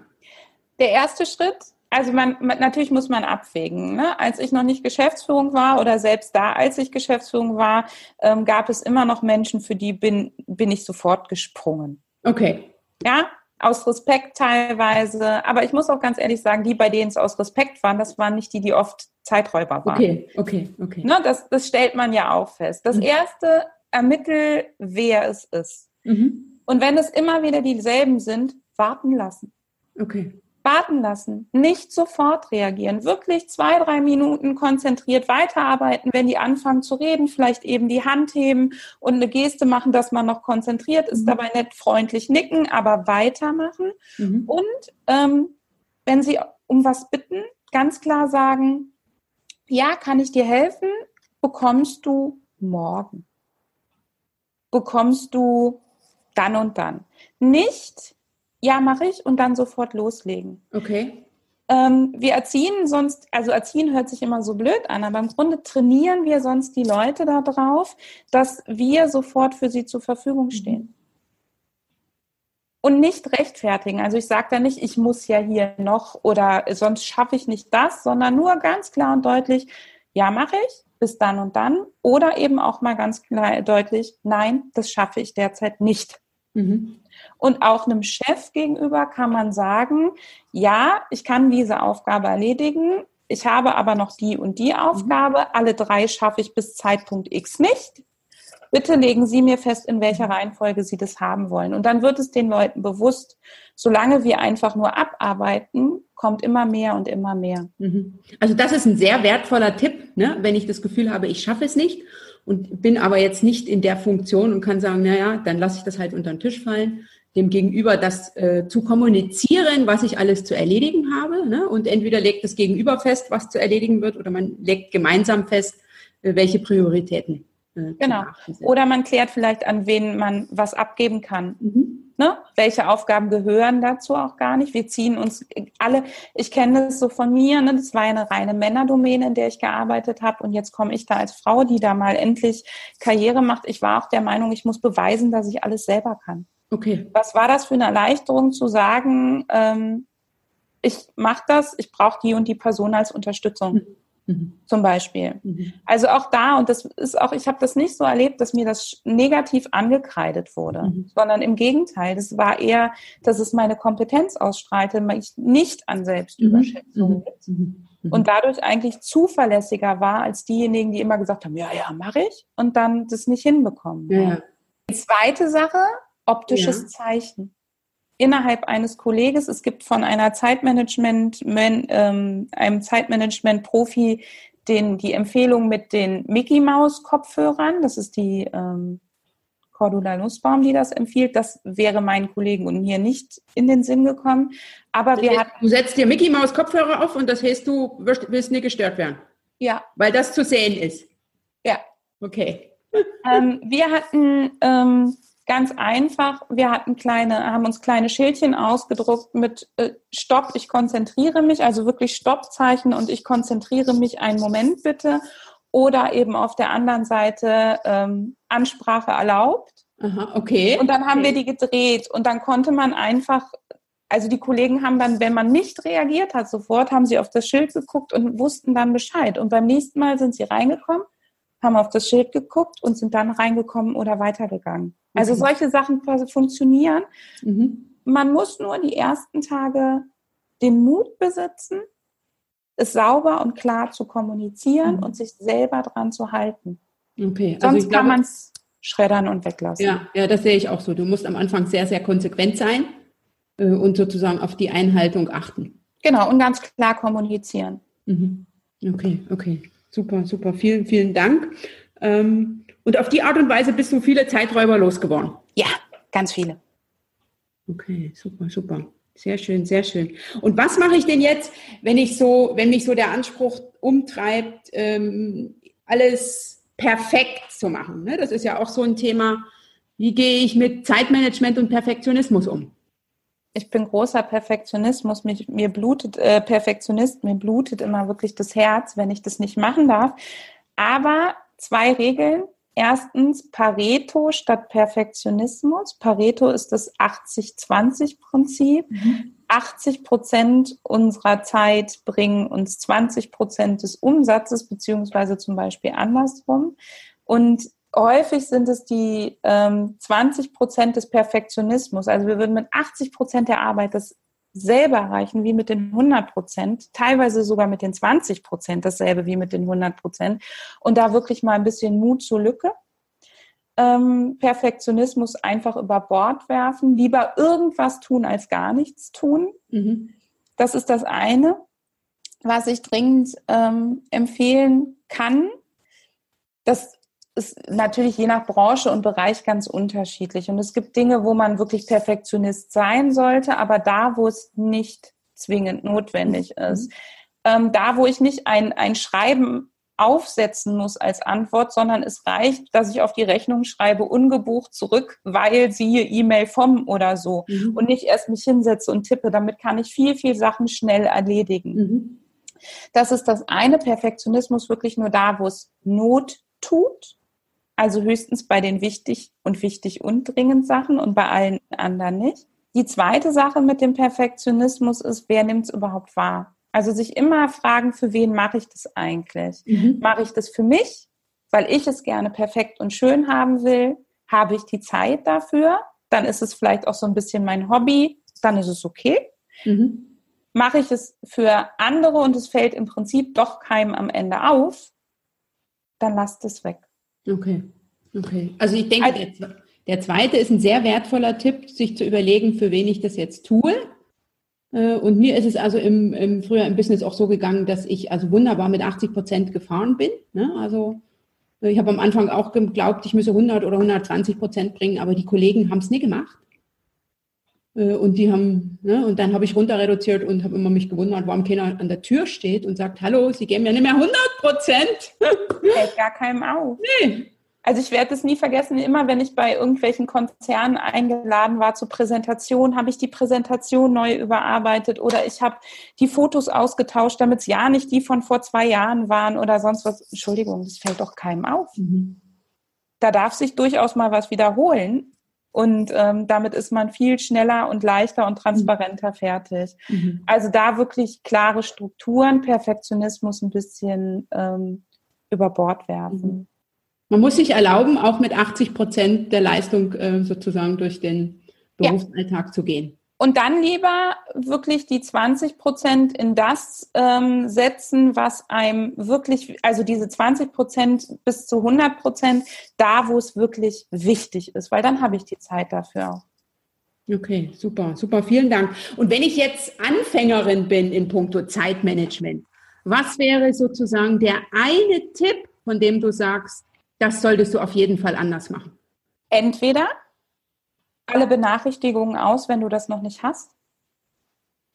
Der erste Schritt, also man, man natürlich muss man abwägen. Ne? Als ich noch nicht Geschäftsführung war oder selbst da, als ich Geschäftsführung war, ähm, gab es immer noch Menschen, für die bin, bin ich sofort gesprungen. Okay. Ja, aus Respekt teilweise. Aber ich muss auch ganz ehrlich sagen, die, bei denen es aus Respekt waren, das waren nicht die, die oft Zeiträuber waren. Okay, okay, okay. Ne, das, das stellt man ja auch fest. Das mhm. erste, ermittel, wer es ist. Mhm. Und wenn es immer wieder dieselben sind, warten lassen. Okay warten lassen, nicht sofort reagieren, wirklich zwei, drei Minuten konzentriert weiterarbeiten, wenn die anfangen zu reden, vielleicht eben die Hand heben und eine Geste machen, dass man noch konzentriert ist, mhm. dabei nicht freundlich nicken, aber weitermachen. Mhm. Und ähm, wenn sie um was bitten, ganz klar sagen, ja, kann ich dir helfen, bekommst du morgen. Bekommst du dann und dann. Nicht, ja, mache ich und dann sofort loslegen. Okay. Ähm, wir erziehen sonst, also erziehen hört sich immer so blöd an, aber im Grunde trainieren wir sonst die Leute darauf, dass wir sofort für sie zur Verfügung mhm. stehen. Und nicht rechtfertigen. Also ich sage da nicht, ich muss ja hier noch oder sonst schaffe ich nicht das, sondern nur ganz klar und deutlich, ja, mache ich, bis dann und dann. Oder eben auch mal ganz klar deutlich, nein, das schaffe ich derzeit nicht. Mhm. Und auch einem Chef gegenüber kann man sagen, ja, ich kann diese Aufgabe erledigen, ich habe aber noch die und die Aufgabe, alle drei schaffe ich bis Zeitpunkt X nicht. Bitte legen Sie mir fest, in welcher Reihenfolge Sie das haben wollen. Und dann wird es den Leuten bewusst, solange wir einfach nur abarbeiten, kommt immer mehr und immer mehr. Mhm. Also das ist ein sehr wertvoller Tipp, ne? wenn ich das Gefühl habe, ich schaffe es nicht und bin aber jetzt nicht in der Funktion und kann sagen, naja, dann lasse ich das halt unter den Tisch fallen, dem Gegenüber das äh, zu kommunizieren, was ich alles zu erledigen habe. Ne? Und entweder legt das Gegenüber fest, was zu erledigen wird, oder man legt gemeinsam fest, äh, welche Prioritäten. Äh, genau. Oder man klärt vielleicht, an wen man was abgeben kann. Mhm. Ne? Welche Aufgaben gehören dazu auch gar nicht? Wir ziehen uns alle, ich kenne das so von mir, ne? das war eine reine Männerdomäne, in der ich gearbeitet habe und jetzt komme ich da als Frau, die da mal endlich Karriere macht. Ich war auch der Meinung, ich muss beweisen, dass ich alles selber kann. Okay. Was war das für eine Erleichterung zu sagen, ähm, ich mache das, ich brauche die und die Person als Unterstützung. Mhm. Mhm. Zum Beispiel. Mhm. Also auch da, und das ist auch, ich habe das nicht so erlebt, dass mir das negativ angekreidet wurde, mhm. sondern im Gegenteil, das war eher, dass es meine Kompetenz ausstrahlte, ich nicht an Selbstüberschätzung mhm. mhm. mhm. und dadurch eigentlich zuverlässiger war als diejenigen, die immer gesagt haben, ja, ja, mache ich und dann das nicht hinbekommen. Ja. Die zweite Sache, optisches ja. Zeichen innerhalb eines Kolleges. Es gibt von einer Zeitmanagement, man, ähm, einem Zeitmanagement-Profi den, die Empfehlung mit den Mickey Maus Kopfhörern. Das ist die ähm, Cordula Nussbaum, die das empfiehlt. Das wäre meinen Kollegen und mir nicht in den Sinn gekommen. Aber wir hatten. Du setzt dir Mickey Maus Kopfhörer auf und das heißt, du willst nicht gestört werden. Ja. Weil das zu sehen ist. Ja. Okay. Ähm, wir hatten ähm, Ganz einfach, wir hatten kleine, haben uns kleine Schildchen ausgedruckt mit äh, Stopp, ich konzentriere mich, also wirklich Stoppzeichen und ich konzentriere mich einen Moment bitte. Oder eben auf der anderen Seite ähm, Ansprache erlaubt. Aha, okay. Und dann haben okay. wir die gedreht und dann konnte man einfach also die Kollegen haben dann, wenn man nicht reagiert hat sofort, haben sie auf das Schild geguckt und wussten dann Bescheid. Und beim nächsten Mal sind sie reingekommen, haben auf das Schild geguckt und sind dann reingekommen oder weitergegangen. Also solche Sachen quasi funktionieren. Mhm. Man muss nur die ersten Tage den Mut besitzen, es sauber und klar zu kommunizieren mhm. und sich selber dran zu halten. Okay. Also Sonst kann man es schreddern und weglassen. Ja, ja, das sehe ich auch so. Du musst am Anfang sehr, sehr konsequent sein äh, und sozusagen auf die Einhaltung achten. Genau, und ganz klar kommunizieren. Mhm. Okay, okay. Super, super. Vielen, vielen Dank. Ähm, und auf die Art und Weise bist du viele Zeiträuber losgeworden. Ja, ganz viele. Okay, super, super. Sehr schön, sehr schön. Und was mache ich denn jetzt, wenn ich so, wenn mich so der Anspruch umtreibt, ähm, alles perfekt zu machen? Ne? Das ist ja auch so ein Thema. Wie gehe ich mit Zeitmanagement und Perfektionismus um? Ich bin großer Perfektionismus. Mich, mir blutet äh, Perfektionist, mir blutet immer wirklich das Herz, wenn ich das nicht machen darf. Aber zwei Regeln erstens Pareto statt Perfektionismus. Pareto ist das 80-20-Prinzip. Mhm. 80 Prozent unserer Zeit bringen uns 20 Prozent des Umsatzes, beziehungsweise zum Beispiel andersrum. Und häufig sind es die ähm, 20 Prozent des Perfektionismus. Also wir würden mit 80 Prozent der Arbeit das selber erreichen wie mit den 100 Prozent, teilweise sogar mit den 20 Prozent dasselbe wie mit den 100 Prozent. Und da wirklich mal ein bisschen Mut zur Lücke. Ähm, Perfektionismus einfach über Bord werfen, lieber irgendwas tun als gar nichts tun. Mhm. Das ist das eine, was ich dringend ähm, empfehlen kann. Das ist natürlich je nach Branche und Bereich ganz unterschiedlich. Und es gibt Dinge, wo man wirklich Perfektionist sein sollte, aber da, wo es nicht zwingend notwendig mhm. ist. Ähm, da, wo ich nicht ein, ein Schreiben aufsetzen muss als Antwort, sondern es reicht, dass ich auf die Rechnung schreibe, ungebucht zurück, weil siehe E-Mail vom oder so mhm. und nicht erst mich hinsetze und tippe. Damit kann ich viel, viel Sachen schnell erledigen. Mhm. Das ist das eine. Perfektionismus wirklich nur da, wo es Not tut also höchstens bei den wichtig und wichtig und dringend Sachen und bei allen anderen nicht. Die zweite Sache mit dem Perfektionismus ist, wer nimmt es überhaupt wahr? Also sich immer fragen, für wen mache ich das eigentlich? Mhm. Mache ich das für mich, weil ich es gerne perfekt und schön haben will? Habe ich die Zeit dafür? Dann ist es vielleicht auch so ein bisschen mein Hobby. Dann ist es okay. Mhm. Mache ich es für andere und es fällt im Prinzip doch keinem am Ende auf? Dann lasst es weg. Okay, okay. Also ich denke, also, der, der zweite ist ein sehr wertvoller Tipp, sich zu überlegen, für wen ich das jetzt tue. Äh, und mir ist es also im, im früher im Business auch so gegangen, dass ich also wunderbar mit 80 Prozent gefahren bin. Ne? Also ich habe am Anfang auch geglaubt, ich müsse 100 oder 120 Prozent bringen, aber die Kollegen haben es nie gemacht. Äh, und die haben, ne, und dann habe ich runter reduziert und habe immer mich gewundert, warum keiner an der Tür steht und sagt, hallo, Sie geben ja nicht mehr 100 Prozent. Fällt gar keinem auf. Nee. Also ich werde es nie vergessen, immer wenn ich bei irgendwelchen Konzernen eingeladen war zur Präsentation, habe ich die Präsentation neu überarbeitet oder ich habe die Fotos ausgetauscht, damit es ja nicht die von vor zwei Jahren waren oder sonst was. Entschuldigung, das fällt doch keinem auf. Mhm. Da darf sich durchaus mal was wiederholen. Und ähm, damit ist man viel schneller und leichter und transparenter fertig. Mhm. Also da wirklich klare Strukturen, Perfektionismus ein bisschen ähm, über Bord werfen. Mhm. Man muss sich erlauben, auch mit 80 Prozent der Leistung äh, sozusagen durch den Berufsalltag ja. zu gehen. Und dann lieber wirklich die 20 Prozent in das ähm, setzen, was einem wirklich, also diese 20 Prozent bis zu 100 Prozent, da, wo es wirklich wichtig ist, weil dann habe ich die Zeit dafür auch. Okay, super, super, vielen Dank. Und wenn ich jetzt Anfängerin bin in puncto Zeitmanagement, was wäre sozusagen der eine Tipp, von dem du sagst, das solltest du auf jeden Fall anders machen? Entweder alle Benachrichtigungen aus, wenn du das noch nicht hast.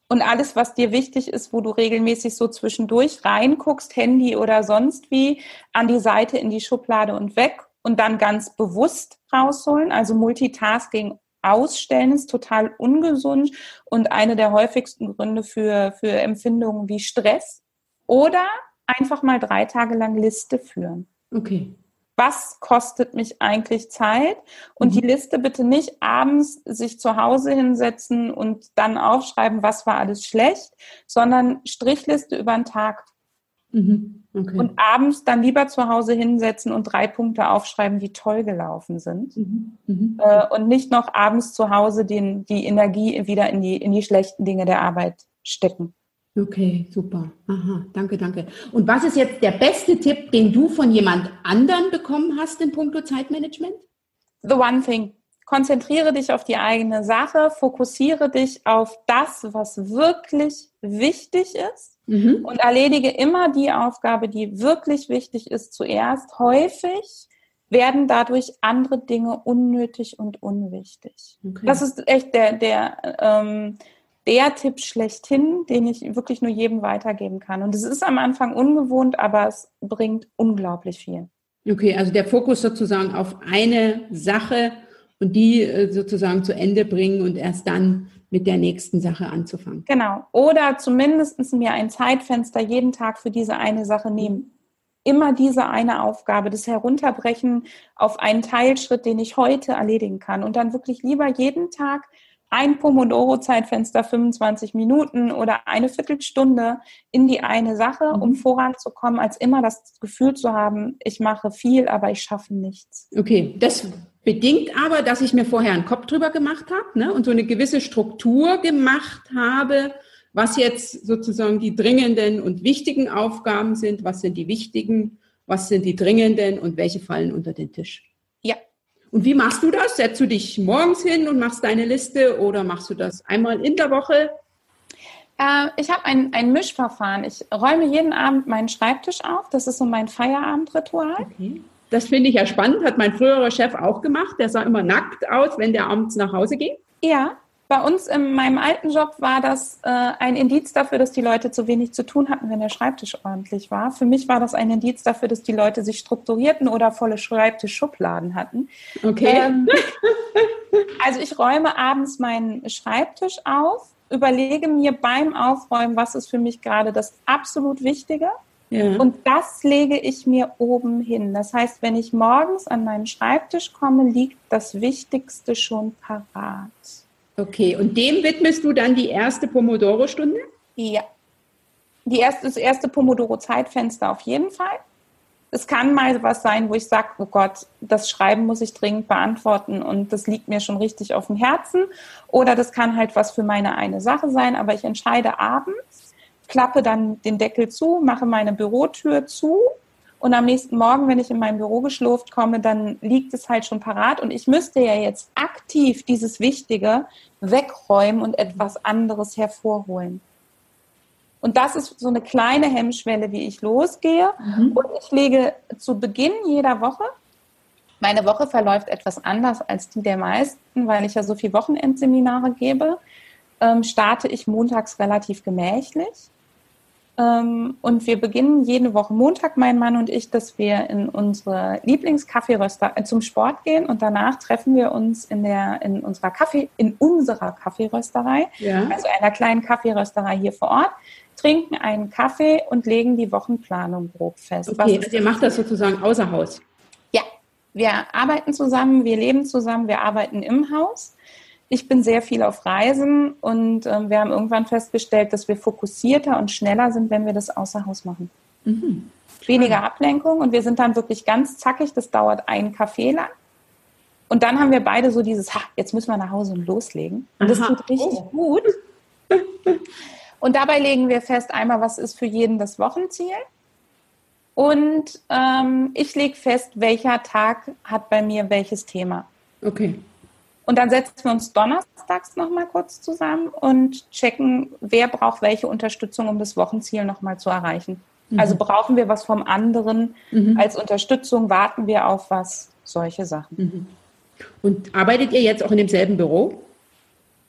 Und alles, was dir wichtig ist, wo du regelmäßig so zwischendurch reinguckst, Handy oder sonst wie, an die Seite in die Schublade und weg und dann ganz bewusst rausholen. Also Multitasking ausstellen ist total ungesund und eine der häufigsten Gründe für, für Empfindungen wie Stress. Oder einfach mal drei Tage lang Liste führen. Okay was kostet mich eigentlich Zeit? Und mhm. die Liste bitte nicht abends sich zu Hause hinsetzen und dann aufschreiben, was war alles schlecht, sondern Strichliste über den Tag. Mhm. Okay. Und abends dann lieber zu Hause hinsetzen und drei Punkte aufschreiben, die toll gelaufen sind. Mhm. Mhm. Äh, und nicht noch abends zu Hause den, die Energie wieder in die, in die schlechten Dinge der Arbeit stecken. Okay, super. Aha, danke, danke. Und was ist jetzt der beste Tipp, den du von jemand anderen bekommen hast in puncto Zeitmanagement? The one thing. Konzentriere dich auf die eigene Sache, fokussiere dich auf das, was wirklich wichtig ist mhm. und erledige immer die Aufgabe, die wirklich wichtig ist, zuerst. Häufig werden dadurch andere Dinge unnötig und unwichtig. Okay. Das ist echt der, der ähm, der Tipp schlechthin, den ich wirklich nur jedem weitergeben kann. Und es ist am Anfang ungewohnt, aber es bringt unglaublich viel. Okay, also der Fokus sozusagen auf eine Sache und die äh, sozusagen zu Ende bringen und erst dann mit der nächsten Sache anzufangen. Genau. Oder zumindest mir ein Zeitfenster jeden Tag für diese eine Sache nehmen. immer diese eine Aufgabe, das Herunterbrechen auf einen Teilschritt, den ich heute erledigen kann. Und dann wirklich lieber jeden Tag ein Pomodoro-Zeitfenster, 25 Minuten oder eine Viertelstunde in die eine Sache, um mhm. voranzukommen, als immer das Gefühl zu haben, ich mache viel, aber ich schaffe nichts. Okay, das bedingt aber, dass ich mir vorher einen Kopf drüber gemacht habe ne, und so eine gewisse Struktur gemacht habe, was jetzt sozusagen die dringenden und wichtigen Aufgaben sind, was sind die wichtigen, was sind die dringenden und welche fallen unter den Tisch. Ja. Und wie machst du das? Setzt du dich morgens hin und machst deine Liste oder machst du das einmal in der Woche? Äh, ich habe ein, ein Mischverfahren. Ich räume jeden Abend meinen Schreibtisch auf. Das ist so mein Feierabendritual. Okay. Das finde ich ja spannend, hat mein früherer Chef auch gemacht. Der sah immer nackt aus, wenn der abends nach Hause ging. Ja, bei uns in meinem alten Job war das äh, ein Indiz dafür, dass die Leute zu wenig zu tun hatten, wenn der Schreibtisch ordentlich war. Für mich war das ein Indiz dafür, dass die Leute sich strukturierten oder volle Schreibtischschubladen hatten. Okay. Ähm, also ich räume abends meinen Schreibtisch auf, überlege mir beim Aufräumen, was ist für mich gerade das absolut Wichtige. Ja. Und das lege ich mir oben hin. Das heißt, wenn ich morgens an meinen Schreibtisch komme, liegt das Wichtigste schon parat. Okay, und dem widmest du dann die erste Pomodoro-Stunde? Ja. Die erste, das erste Pomodoro-Zeitfenster auf jeden Fall. Es kann mal was sein, wo ich sage, oh Gott, das Schreiben muss ich dringend beantworten und das liegt mir schon richtig auf dem Herzen. Oder das kann halt was für meine eine Sache sein, aber ich entscheide abends, klappe dann den Deckel zu, mache meine Bürotür zu und am nächsten Morgen, wenn ich in mein Büro geschlurft komme, dann liegt es halt schon parat. Und ich müsste ja jetzt aktiv dieses Wichtige wegräumen und etwas anderes hervorholen. Und das ist so eine kleine Hemmschwelle, wie ich losgehe. Mhm. Und ich lege zu Beginn jeder Woche, meine Woche verläuft etwas anders als die der meisten, weil ich ja so viel Wochenendseminare gebe, ähm, starte ich montags relativ gemächlich und wir beginnen jede Woche Montag, mein Mann und ich, dass wir in unsere Lieblingskaffeeröster äh, zum Sport gehen und danach treffen wir uns in der in unserer Kaffee in unserer Kaffeerösterei, ja. also einer kleinen Kaffeerösterei hier vor Ort, trinken einen Kaffee und legen die Wochenplanung grob fest. Okay, also ihr macht das sozusagen außer Haus. Ja, wir arbeiten zusammen, wir leben zusammen, wir arbeiten im Haus. Ich bin sehr viel auf Reisen und äh, wir haben irgendwann festgestellt, dass wir fokussierter und schneller sind, wenn wir das außer Haus machen. Mhm. Weniger Ablenkung und wir sind dann wirklich ganz zackig. Das dauert einen Kaffee lang. Und dann haben wir beide so dieses, ha, jetzt müssen wir nach Hause und loslegen. Und das Aha. tut richtig oh. gut. Und dabei legen wir fest, einmal, was ist für jeden das Wochenziel. Und ähm, ich lege fest, welcher Tag hat bei mir welches Thema. Okay. Und dann setzen wir uns donnerstags nochmal kurz zusammen und checken, wer braucht welche Unterstützung, um das Wochenziel nochmal zu erreichen. Mhm. Also brauchen wir was vom anderen mhm. als Unterstützung, warten wir auf was, solche Sachen. Mhm. Und arbeitet ihr jetzt auch in demselben Büro?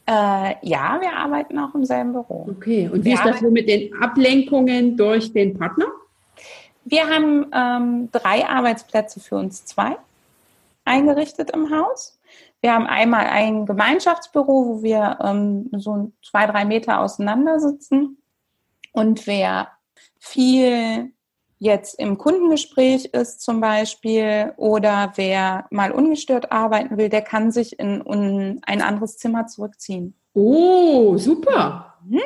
Äh, ja, wir arbeiten auch im selben Büro. Okay, und wie wir ist das so mit den Ablenkungen durch den Partner? Wir haben ähm, drei Arbeitsplätze für uns zwei eingerichtet im Haus. Wir haben einmal ein Gemeinschaftsbüro, wo wir ähm, so zwei, drei Meter auseinander sitzen. Und wer viel jetzt im Kundengespräch ist zum Beispiel oder wer mal ungestört arbeiten will, der kann sich in, in ein anderes Zimmer zurückziehen. Oh, super. Mhm.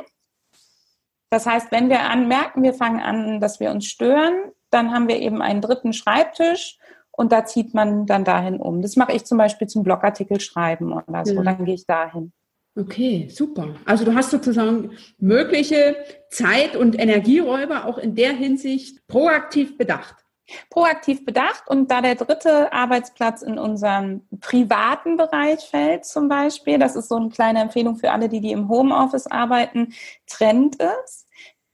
Das heißt, wenn wir anmerken, wir fangen an, dass wir uns stören, dann haben wir eben einen dritten Schreibtisch und da zieht man dann dahin um. Das mache ich zum Beispiel zum Blogartikel schreiben oder so, ja. dann gehe ich dahin. Okay, super. Also du hast sozusagen mögliche Zeit- und Energieräuber auch in der Hinsicht proaktiv bedacht. Proaktiv bedacht und da der dritte Arbeitsplatz in unserem privaten Bereich fällt zum Beispiel, das ist so eine kleine Empfehlung für alle, die, die im Homeoffice arbeiten, Trend ist,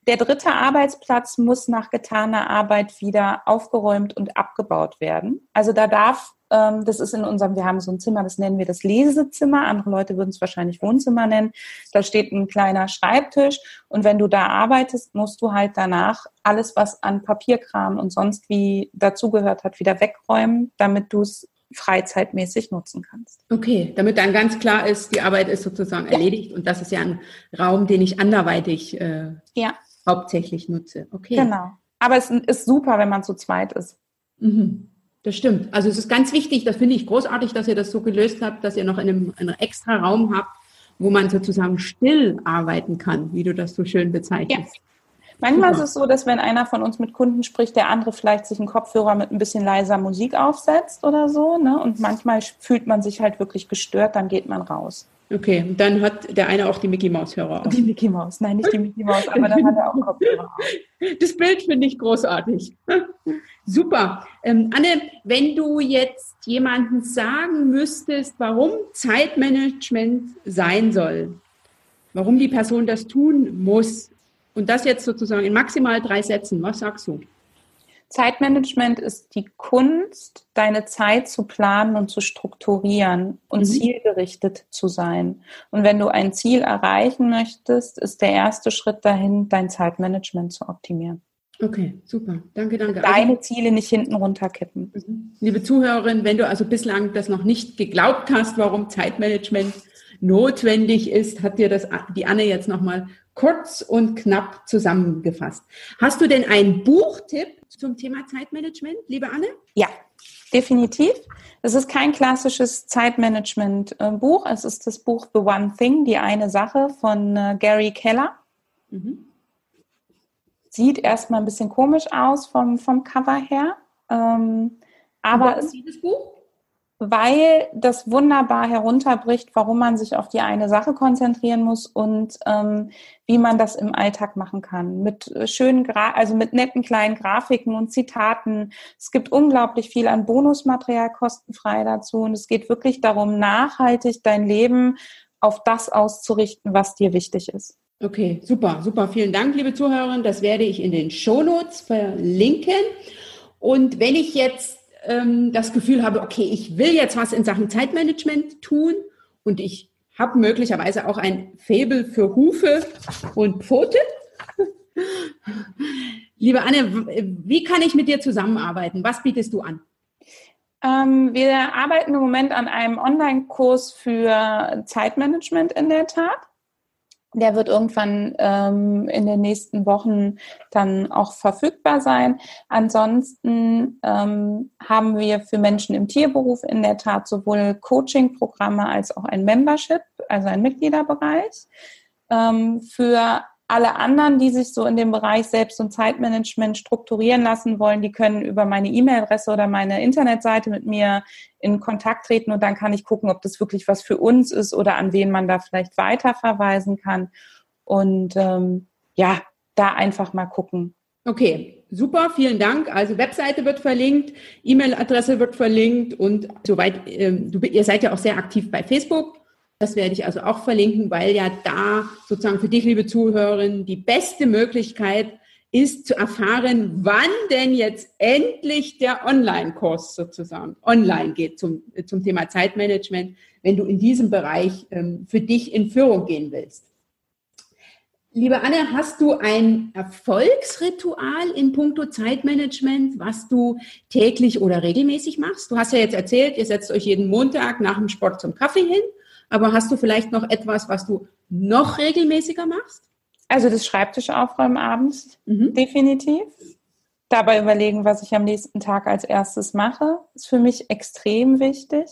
der dritte Arbeitsplatz muss nach getaner Arbeit wieder aufgeräumt und abgebaut werden. Also da darf, ähm, das ist in unserem, wir haben so ein Zimmer, das nennen wir das Lesezimmer. Andere Leute würden es wahrscheinlich Wohnzimmer nennen. Da steht ein kleiner Schreibtisch und wenn du da arbeitest, musst du halt danach alles, was an Papierkram und sonst wie dazugehört hat, wieder wegräumen, damit du es freizeitmäßig nutzen kannst. Okay, damit dann ganz klar ist, die Arbeit ist sozusagen ja. erledigt und das ist ja ein Raum, den ich anderweitig äh, ja hauptsächlich nutze. Okay. Genau. Aber es ist super, wenn man zu zweit ist. Mhm. Das stimmt. Also es ist ganz wichtig, das finde ich großartig, dass ihr das so gelöst habt, dass ihr noch in einem, einen extra Raum habt, wo man sozusagen still arbeiten kann, wie du das so schön bezeichnest. Ja. Manchmal Super. ist es so, dass wenn einer von uns mit Kunden spricht, der andere vielleicht sich einen Kopfhörer mit ein bisschen leiser Musik aufsetzt oder so. Ne? Und manchmal fühlt man sich halt wirklich gestört, dann geht man raus. Okay, dann hat der eine auch die Mickey Maus Hörer auf. Die Mickey Maus, nein, nicht die Mickey Maus, aber dann hat er auch Kopfhörer auf. Das Bild finde ich großartig. Super. Ähm, Anne, wenn du jetzt jemanden sagen müsstest, warum Zeitmanagement sein soll, warum die Person das tun muss, und das jetzt sozusagen in maximal drei Sätzen, was sagst du? Zeitmanagement ist die Kunst, deine Zeit zu planen und zu strukturieren und mhm. zielgerichtet zu sein. Und wenn du ein Ziel erreichen möchtest, ist der erste Schritt dahin, dein Zeitmanagement zu optimieren. Okay, super. Danke, danke. Deine also, Ziele nicht hinten runterkippen. Mhm. Liebe Zuhörerin, wenn du also bislang das noch nicht geglaubt hast, warum Zeitmanagement notwendig ist, hat dir das die Anne jetzt nochmal kurz und knapp zusammengefasst. Hast du denn einen Buchtipp zum Thema Zeitmanagement, liebe Anne? Ja, definitiv. Es ist kein klassisches Zeitmanagement-Buch. Es ist das Buch The One Thing, die eine Sache von äh, Gary Keller. Mhm. Sieht erstmal ein bisschen komisch aus vom, vom Cover her. Ähm, aber es, dieses Buch? Weil das wunderbar herunterbricht, warum man sich auf die eine Sache konzentrieren muss und ähm, wie man das im Alltag machen kann. Mit äh, schönen, Gra also mit netten kleinen Grafiken und Zitaten. Es gibt unglaublich viel an Bonusmaterial kostenfrei dazu und es geht wirklich darum, nachhaltig dein Leben auf das auszurichten, was dir wichtig ist. Okay, super, super. Vielen Dank, liebe Zuhörerinnen. Das werde ich in den Shownotes verlinken. Und wenn ich jetzt ähm, das Gefühl habe, okay, ich will jetzt was in Sachen Zeitmanagement tun und ich habe möglicherweise auch ein Faible für Hufe und Pfote. Liebe Anne, wie kann ich mit dir zusammenarbeiten? Was bietest du an? Ähm, wir arbeiten im Moment an einem Online-Kurs für Zeitmanagement in der Tat. Der wird irgendwann ähm, in den nächsten Wochen dann auch verfügbar sein. Ansonsten ähm, haben wir für Menschen im Tierberuf in der Tat sowohl Coaching-Programme als auch ein Membership, also ein Mitgliederbereich. Ähm, für alle anderen, die sich so in dem Bereich Selbst- und Zeitmanagement strukturieren lassen wollen, die können über meine E-Mail-Adresse oder meine Internetseite mit mir in Kontakt treten und dann kann ich gucken, ob das wirklich was für uns ist oder an wen man da vielleicht weiterverweisen kann. Und ähm, ja, da einfach mal gucken. Okay, super, vielen Dank. Also Webseite wird verlinkt, E-Mail-Adresse wird verlinkt und soweit, ähm, du, ihr seid ja auch sehr aktiv bei Facebook. Das werde ich also auch verlinken, weil ja da sozusagen für dich, liebe Zuhörerin, die beste Möglichkeit ist zu erfahren, wann denn jetzt endlich der Online-Kurs sozusagen online geht zum, zum Thema Zeitmanagement, wenn du in diesem Bereich ähm, für dich in Führung gehen willst. Liebe Anne, hast du ein Erfolgsritual in puncto Zeitmanagement, was du täglich oder regelmäßig machst? Du hast ja jetzt erzählt, ihr setzt euch jeden Montag nach dem Sport zum Kaffee hin. Aber hast du vielleicht noch etwas, was du noch regelmäßiger machst? Also das Schreibtisch aufräumen abends, mhm. definitiv. Dabei überlegen, was ich am nächsten Tag als erstes mache, ist für mich extrem wichtig.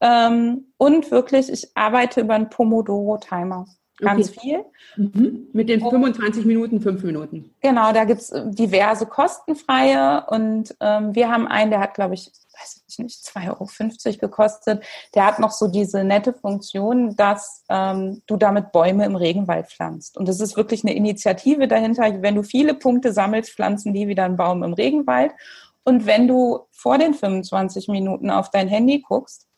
Ähm, und wirklich, ich arbeite über einen Pomodoro-Timer ganz okay. viel. Mhm. Mit den 25 Minuten, 5 Minuten. Genau, da gibt es äh, diverse kostenfreie und ähm, wir haben einen, der hat, glaube ich, weiß ich nicht, 2,50 Euro gekostet. Der hat noch so diese nette Funktion, dass ähm, du damit Bäume im Regenwald pflanzt. Und das ist wirklich eine Initiative dahinter. Wenn du viele Punkte sammelst, pflanzen die wieder einen Baum im Regenwald. Und wenn du vor den 25 Minuten auf dein Handy guckst,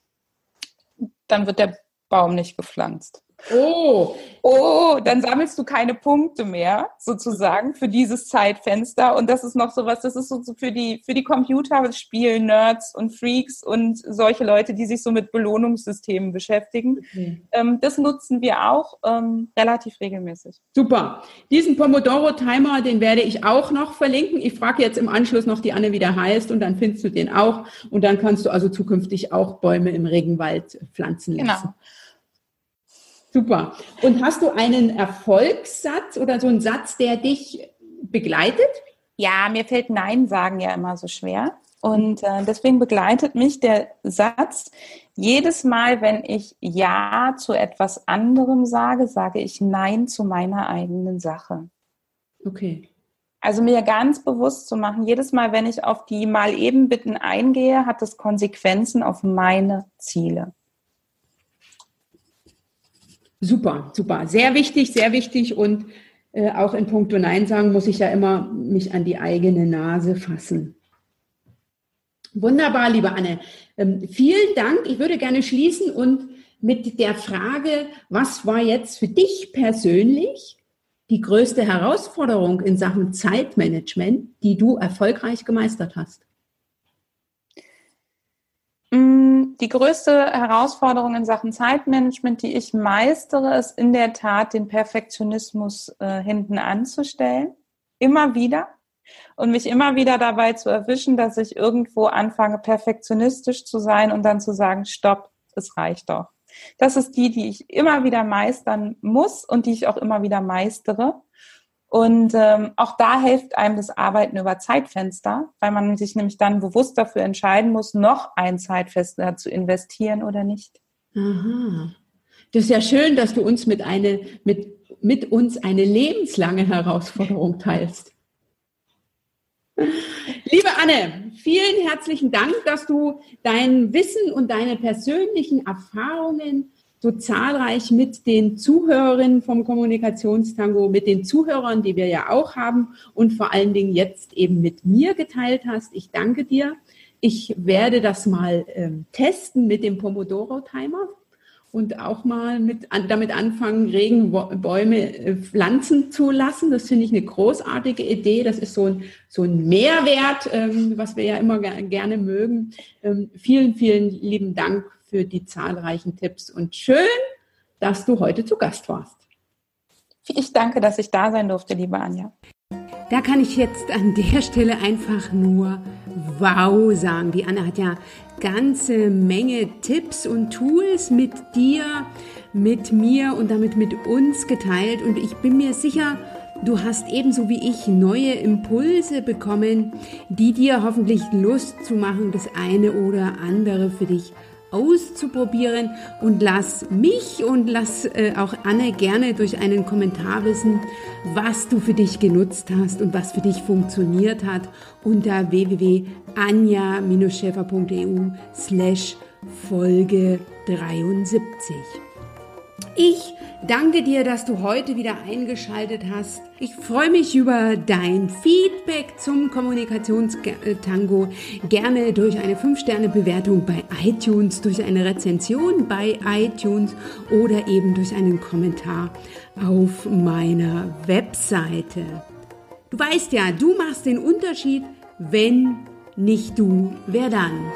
dann wird der Baum nicht gepflanzt. Oh, oh, dann sammelst du keine Punkte mehr, sozusagen, für dieses Zeitfenster. Und das ist noch sowas, das ist so für die, für die Computerspiel-Nerds und Freaks und solche Leute, die sich so mit Belohnungssystemen beschäftigen. Okay. Ähm, das nutzen wir auch ähm, relativ regelmäßig. Super. Diesen Pomodoro-Timer, den werde ich auch noch verlinken. Ich frage jetzt im Anschluss noch die Anne, wie der heißt, und dann findest du den auch. Und dann kannst du also zukünftig auch Bäume im Regenwald pflanzen lassen. Genau. Super. Und hast du einen Erfolgssatz oder so einen Satz, der dich begleitet? Ja, mir fällt Nein sagen ja immer so schwer. Und äh, deswegen begleitet mich der Satz, jedes Mal, wenn ich Ja zu etwas anderem sage, sage ich Nein zu meiner eigenen Sache. Okay. Also mir ganz bewusst zu machen, jedes Mal, wenn ich auf die mal eben Bitten eingehe, hat es Konsequenzen auf meine Ziele. Super, super. Sehr wichtig, sehr wichtig. Und äh, auch in puncto Nein sagen muss ich ja immer mich an die eigene Nase fassen. Wunderbar, liebe Anne. Ähm, vielen Dank. Ich würde gerne schließen und mit der Frage, was war jetzt für dich persönlich die größte Herausforderung in Sachen Zeitmanagement, die du erfolgreich gemeistert hast? Die größte Herausforderung in Sachen Zeitmanagement, die ich meistere, ist in der Tat, den Perfektionismus äh, hinten anzustellen. Immer wieder und mich immer wieder dabei zu erwischen, dass ich irgendwo anfange, perfektionistisch zu sein und dann zu sagen, stopp, es reicht doch. Das ist die, die ich immer wieder meistern muss und die ich auch immer wieder meistere. Und ähm, auch da hilft einem das Arbeiten über Zeitfenster, weil man sich nämlich dann bewusst dafür entscheiden muss, noch ein Zeitfenster zu investieren oder nicht. Aha. Das ist ja schön, dass du uns mit, eine, mit, mit uns eine lebenslange Herausforderung teilst. Liebe Anne, vielen herzlichen Dank, dass du dein Wissen und deine persönlichen Erfahrungen so zahlreich mit den Zuhörerinnen vom Kommunikationstango, mit den Zuhörern, die wir ja auch haben und vor allen Dingen jetzt eben mit mir geteilt hast. Ich danke dir. Ich werde das mal ähm, testen mit dem Pomodoro-Timer und auch mal mit, an, damit anfangen, Regenbäume äh, pflanzen zu lassen. Das finde ich eine großartige Idee. Das ist so ein, so ein Mehrwert, ähm, was wir ja immer gerne mögen. Ähm, vielen, vielen lieben Dank für die zahlreichen Tipps und schön, dass du heute zu Gast warst. Ich danke, dass ich da sein durfte, liebe Anja. Da kann ich jetzt an der Stelle einfach nur Wow sagen. Die Anna hat ja ganze Menge Tipps und Tools mit dir, mit mir und damit mit uns geteilt. Und ich bin mir sicher, du hast ebenso wie ich neue Impulse bekommen, die dir hoffentlich Lust zu machen, das eine oder andere für dich auszuprobieren und lass mich und lass äh, auch Anne gerne durch einen Kommentar wissen, was du für dich genutzt hast und was für dich funktioniert hat unter www.anja-schäfer.eu slash Folge 73. Ich danke dir, dass du heute wieder eingeschaltet hast. Ich freue mich über dein Feedback zum Kommunikationstango. Gerne durch eine 5-Sterne-Bewertung bei iTunes, durch eine Rezension bei iTunes oder eben durch einen Kommentar auf meiner Webseite. Du weißt ja, du machst den Unterschied, wenn nicht du, wer dann?